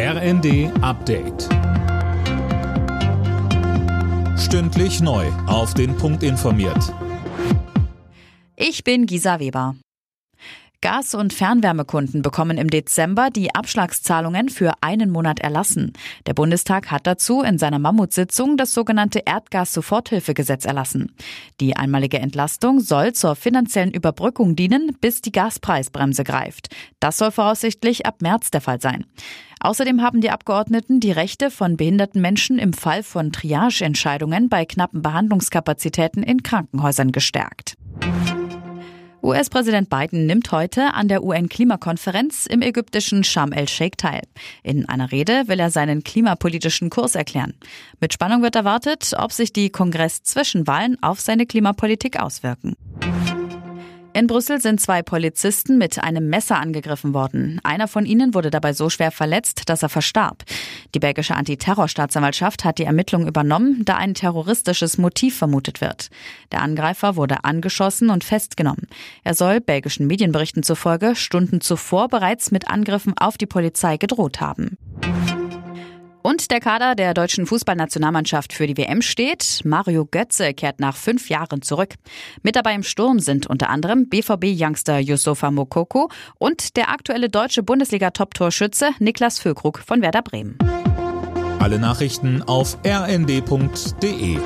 RND Update. Stündlich neu. Auf den Punkt informiert. Ich bin Gisa Weber. Gas- und Fernwärmekunden bekommen im Dezember die Abschlagszahlungen für einen Monat erlassen. Der Bundestag hat dazu in seiner Mammutsitzung das sogenannte Erdgas-Soforthilfegesetz erlassen. Die einmalige Entlastung soll zur finanziellen Überbrückung dienen, bis die Gaspreisbremse greift. Das soll voraussichtlich ab März der Fall sein. Außerdem haben die Abgeordneten die Rechte von behinderten Menschen im Fall von Triageentscheidungen bei knappen Behandlungskapazitäten in Krankenhäusern gestärkt. US-Präsident Biden nimmt heute an der UN-Klimakonferenz im ägyptischen Sharm el-Sheikh teil. In einer Rede will er seinen klimapolitischen Kurs erklären. Mit Spannung wird erwartet, ob sich die Kongress-Zwischenwahlen auf seine Klimapolitik auswirken. In Brüssel sind zwei Polizisten mit einem Messer angegriffen worden. Einer von ihnen wurde dabei so schwer verletzt, dass er verstarb. Die belgische Antiterrorstaatsanwaltschaft hat die Ermittlungen übernommen, da ein terroristisches Motiv vermutet wird. Der Angreifer wurde angeschossen und festgenommen. Er soll belgischen Medienberichten zufolge Stunden zuvor bereits mit Angriffen auf die Polizei gedroht haben. Und der Kader der deutschen Fußballnationalmannschaft für die WM steht. Mario Götze kehrt nach fünf Jahren zurück. Mit dabei im Sturm sind unter anderem BVB-Youngster Yusufa Mokoko und der aktuelle deutsche Bundesliga-Top-Torschütze Niklas Füllkrug von Werder Bremen. Alle Nachrichten auf rnd.de